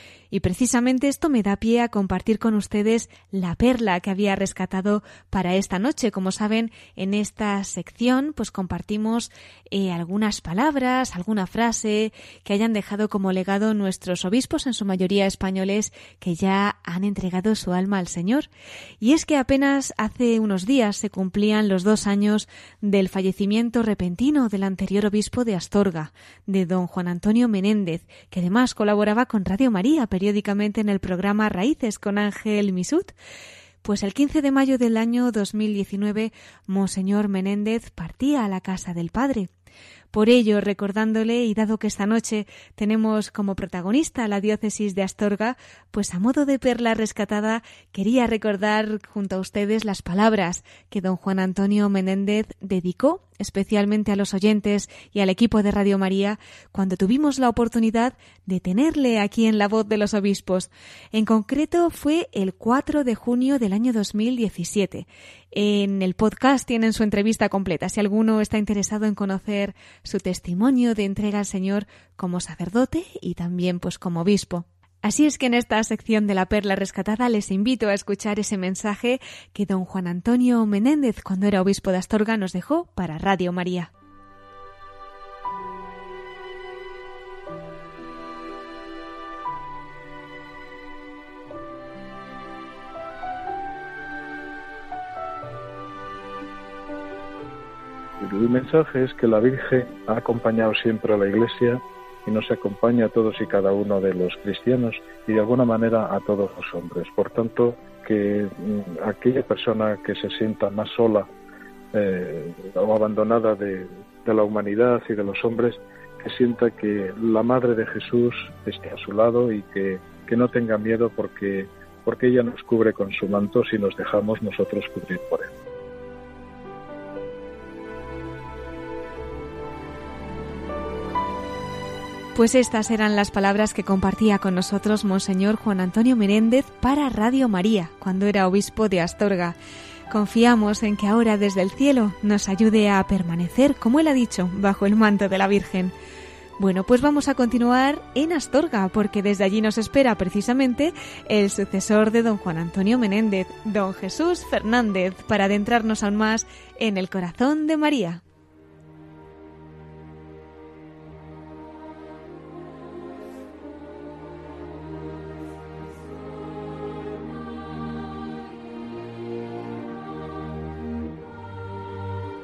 Speaker 1: Y precisamente esto me da pie a compartir con ustedes la perla que había rescatado para esta noche. Como saben, en esta sección pues compartimos eh, algunas palabras, alguna frase que hayan dejado como legado nuestros obispos, en su mayoría españoles, que ya han entregado su alma al Señor. Y es que apenas hace unos días se cumplían los dos años del fallecimiento repentino del anterior obispo de Astorga, de don Juan Antonio Menéndez, que además colaboraba con Radio María, periódicamente en el programa Raíces con Ángel Misut. Pues el 15 de mayo del año 2019, Monseñor Menéndez partía a la casa del Padre. Por ello, recordándole y dado que esta noche tenemos como protagonista la diócesis de Astorga, pues a modo de perla rescatada quería recordar junto a ustedes las palabras que don Juan Antonio Menéndez dedicó especialmente a los oyentes y al equipo de Radio María cuando tuvimos la oportunidad de tenerle aquí en la voz de los obispos. En concreto fue el 4 de junio del año 2017. En el podcast tienen su entrevista completa si alguno está interesado en conocer su testimonio de entrega al Señor como sacerdote y también pues como obispo. Así es que en esta sección de la perla rescatada les invito a escuchar ese mensaje que don Juan Antonio Menéndez, cuando era obispo de Astorga, nos dejó para Radio María.
Speaker 6: El mensaje es que la Virgen ha acompañado siempre a la Iglesia y nos acompaña a todos y cada uno de los cristianos y de alguna manera a todos los hombres. Por tanto, que mm, aquella persona que se sienta más sola eh, o abandonada de, la humanidad y de los hombres, que sienta que la Madre de Jesús esté a su lado y que, que no tenga miedo porque, porque ella nos cubre con su manto si nos dejamos nosotros cubrir por él.
Speaker 1: Pues estas eran las palabras que compartía con nosotros Monseñor Juan Antonio Menéndez para Radio María, cuando era obispo de Astorga. Confiamos en que ahora desde el cielo nos ayude a permanecer, como él ha dicho, bajo el manto de la Virgen. Bueno, pues vamos a continuar en Astorga, porque desde allí nos espera precisamente el sucesor de don Juan Antonio Menéndez, don Jesús Fernández, para adentrarnos aún más en el corazón de María.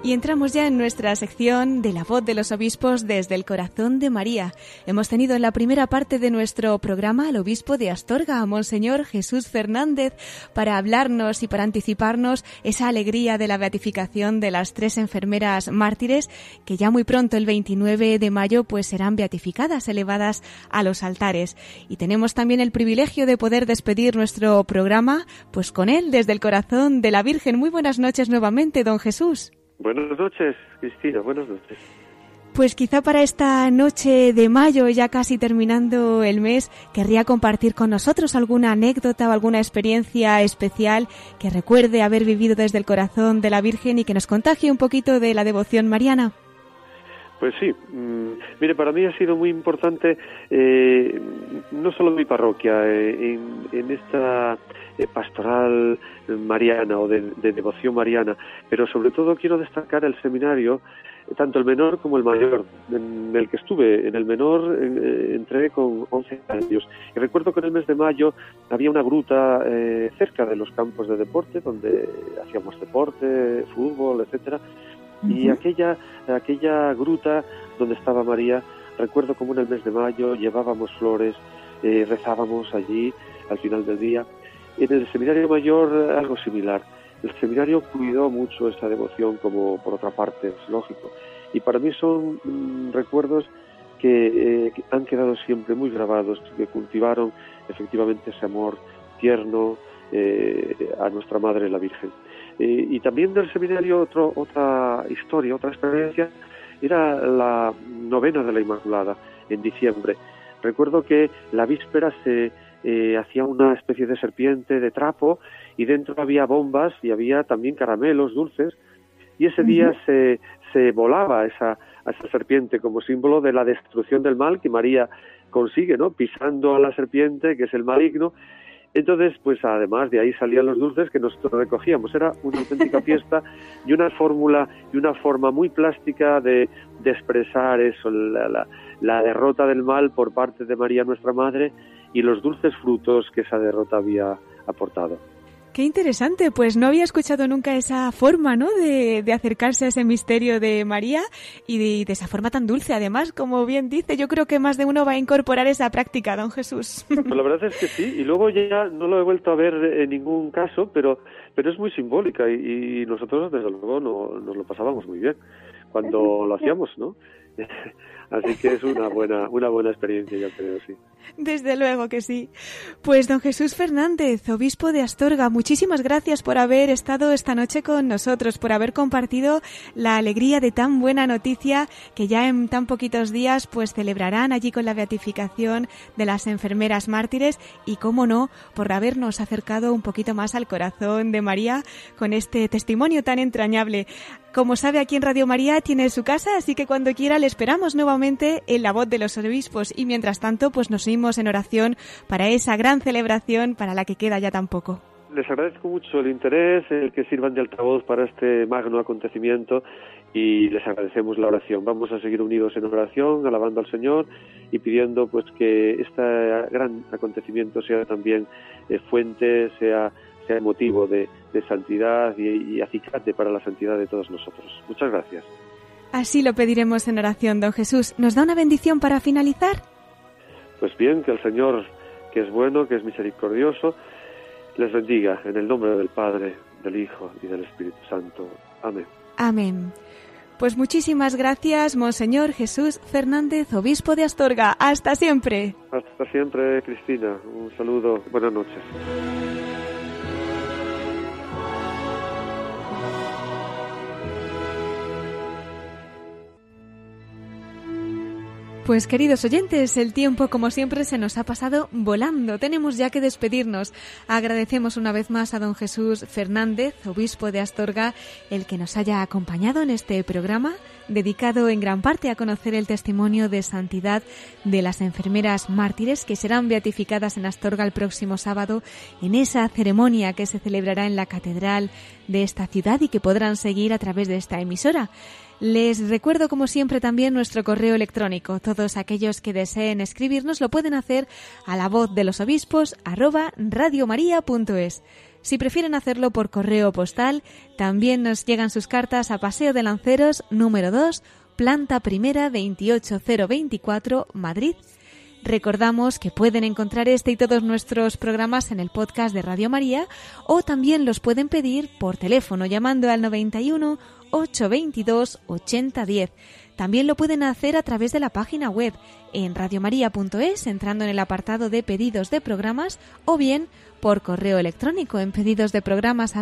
Speaker 1: Y entramos ya en nuestra sección de la voz de los obispos desde el corazón de María. Hemos tenido en la primera parte de nuestro programa al obispo de Astorga, Monseñor Jesús Fernández, para hablarnos y para anticiparnos esa alegría de la beatificación de las tres enfermeras mártires que ya muy pronto, el 29 de mayo, pues serán beatificadas, elevadas a los altares. Y tenemos también el privilegio de poder despedir nuestro programa, pues con él, desde el corazón de la Virgen. Muy buenas noches nuevamente, don Jesús.
Speaker 2: Buenas noches, Cristina, buenas noches.
Speaker 1: Pues quizá para esta noche de mayo, ya casi terminando el mes, querría compartir con nosotros alguna anécdota o alguna experiencia especial que recuerde haber vivido desde el corazón de la Virgen y que nos contagie un poquito de la devoción mariana.
Speaker 2: Pues sí, mm, mire, para mí ha sido muy importante, eh, no solo mi parroquia, eh, en, esta eh, pastoral mariana o de, devoción mariana, pero sobre todo quiero destacar el seminario, tanto el menor como el mayor, en el que estuve. En el menor entré con 11 años. Y recuerdo que en el mes de mayo había una gruta cerca de los campos de deporte, donde hacíamos deporte, fútbol, etcétera y aquella, aquella gruta donde estaba María, recuerdo como en el mes de mayo llevábamos flores, eh, rezábamos allí al final del día. En el seminario mayor algo similar. El seminario cuidó mucho esa devoción como por otra parte, es lógico. Y para mí son mm, recuerdos que, eh, que, han quedado siempre muy grabados, que cultivaron efectivamente ese amor tierno eh, a nuestra Madre la Virgen. Eh, y también del seminario otro, otra historia, otra experiencia, era la novena de la Inmaculada en diciembre. Recuerdo que la víspera se eh, hacía una especie de serpiente de trapo y dentro había bombas y había también caramelos dulces y ese día se, se volaba esa, esa serpiente como símbolo de la destrucción del mal que María consigue, ¿no? Pisando a la serpiente, que es el maligno, entonces, pues además de ahí salían los dulces que nosotros recogíamos. Era una auténtica fiesta y una fórmula y una forma muy plástica de, expresar eso, la, la, derrota del mal por parte de María nuestra Madre y los dulces frutos que esa derrota había aportado.
Speaker 1: Qué interesante, pues no había escuchado nunca esa forma, ¿no? De, acercarse a ese misterio de María y de, esa forma tan dulce. Además, como bien dice, yo creo que más de uno va a incorporar esa práctica, don Jesús.
Speaker 2: Pues la verdad es que sí, y luego ya no lo he vuelto a ver en ningún caso, pero, pero es muy simbólica y, nosotros, desde luego, no, nos lo pasábamos muy bien cuando lo hacíamos, ¿no? Así que es una buena, una buena experiencia, yo creo, sí.
Speaker 1: Desde luego que sí. Pues don Jesús Fernández, obispo de Astorga, muchísimas gracias por haber estado esta noche con nosotros, por haber compartido la alegría de tan buena noticia que ya en tan poquitos días pues celebrarán allí con la beatificación de las enfermeras mártires y cómo no, por habernos acercado un poquito más al corazón de María con este testimonio tan entrañable. Como sabe, aquí en Radio María tiene su casa, así que cuando quiera le esperamos nuevamente en la voz de los obispos y mientras tanto pues nos unimos en oración para esa gran celebración para la que queda ya tan poco.
Speaker 2: Les agradezco mucho el interés, el que sirvan de altavoz para este magno acontecimiento y les agradecemos la oración. Vamos a seguir unidos en oración, alabando al Señor y pidiendo pues que este gran acontecimiento sea también eh, fuente, sea sea motivo de, santidad y, y acicate para la santidad de todos nosotros. Muchas gracias.
Speaker 1: Así lo pediremos en oración, don Jesús. ¿Nos da una bendición para finalizar?
Speaker 2: Pues bien, que el Señor, que es bueno, que es misericordioso, les bendiga en el nombre del Padre, del Hijo y del Espíritu Santo. Amén.
Speaker 1: Amén. Pues muchísimas gracias, Monseñor Jesús Fernández, obispo de Astorga. Hasta siempre.
Speaker 2: Hasta siempre, Cristina. Un saludo. Buenas noches.
Speaker 1: Pues queridos oyentes, el tiempo como siempre se nos ha pasado volando. Tenemos ya que despedirnos. Agradecemos una vez más a don Jesús Fernández, obispo de Astorga, el que nos haya acompañado en este programa, dedicado en gran parte a conocer el testimonio de santidad de las enfermeras mártires que serán beatificadas en Astorga el próximo sábado en esa ceremonia que se celebrará en la catedral de esta ciudad y que podrán seguir a través de esta emisora. Les recuerdo, como siempre, también nuestro correo electrónico. Todos aquellos que deseen escribirnos lo pueden hacer a la voz de los obispos arroba radiomaria.es. Si prefieren hacerlo por correo postal, también nos llegan sus cartas a Paseo de Lanceros número 2, planta primera 28024, Madrid. Recordamos que pueden encontrar este y todos nuestros programas en el podcast de Radio María o también los pueden pedir por teléfono llamando al 91 822 8010. También lo pueden hacer a través de la página web en radiomaria.es entrando en el apartado de pedidos de programas o bien por correo electrónico en pedidos de programas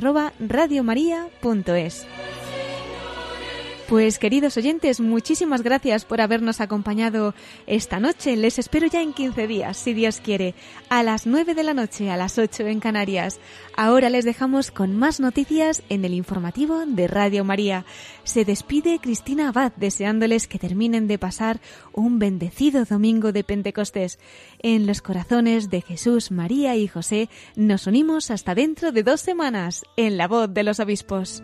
Speaker 1: pues queridos oyentes, muchísimas gracias por habernos acompañado esta noche. Les espero ya en 15 días, si Dios quiere, a las 9 de la noche, a las 8 en Canarias. Ahora les dejamos con más noticias en el informativo de Radio María. Se despide Cristina Abad deseándoles que terminen de pasar un bendecido domingo de Pentecostés. En los corazones de Jesús, María y José nos unimos hasta dentro de dos semanas en la voz de los obispos.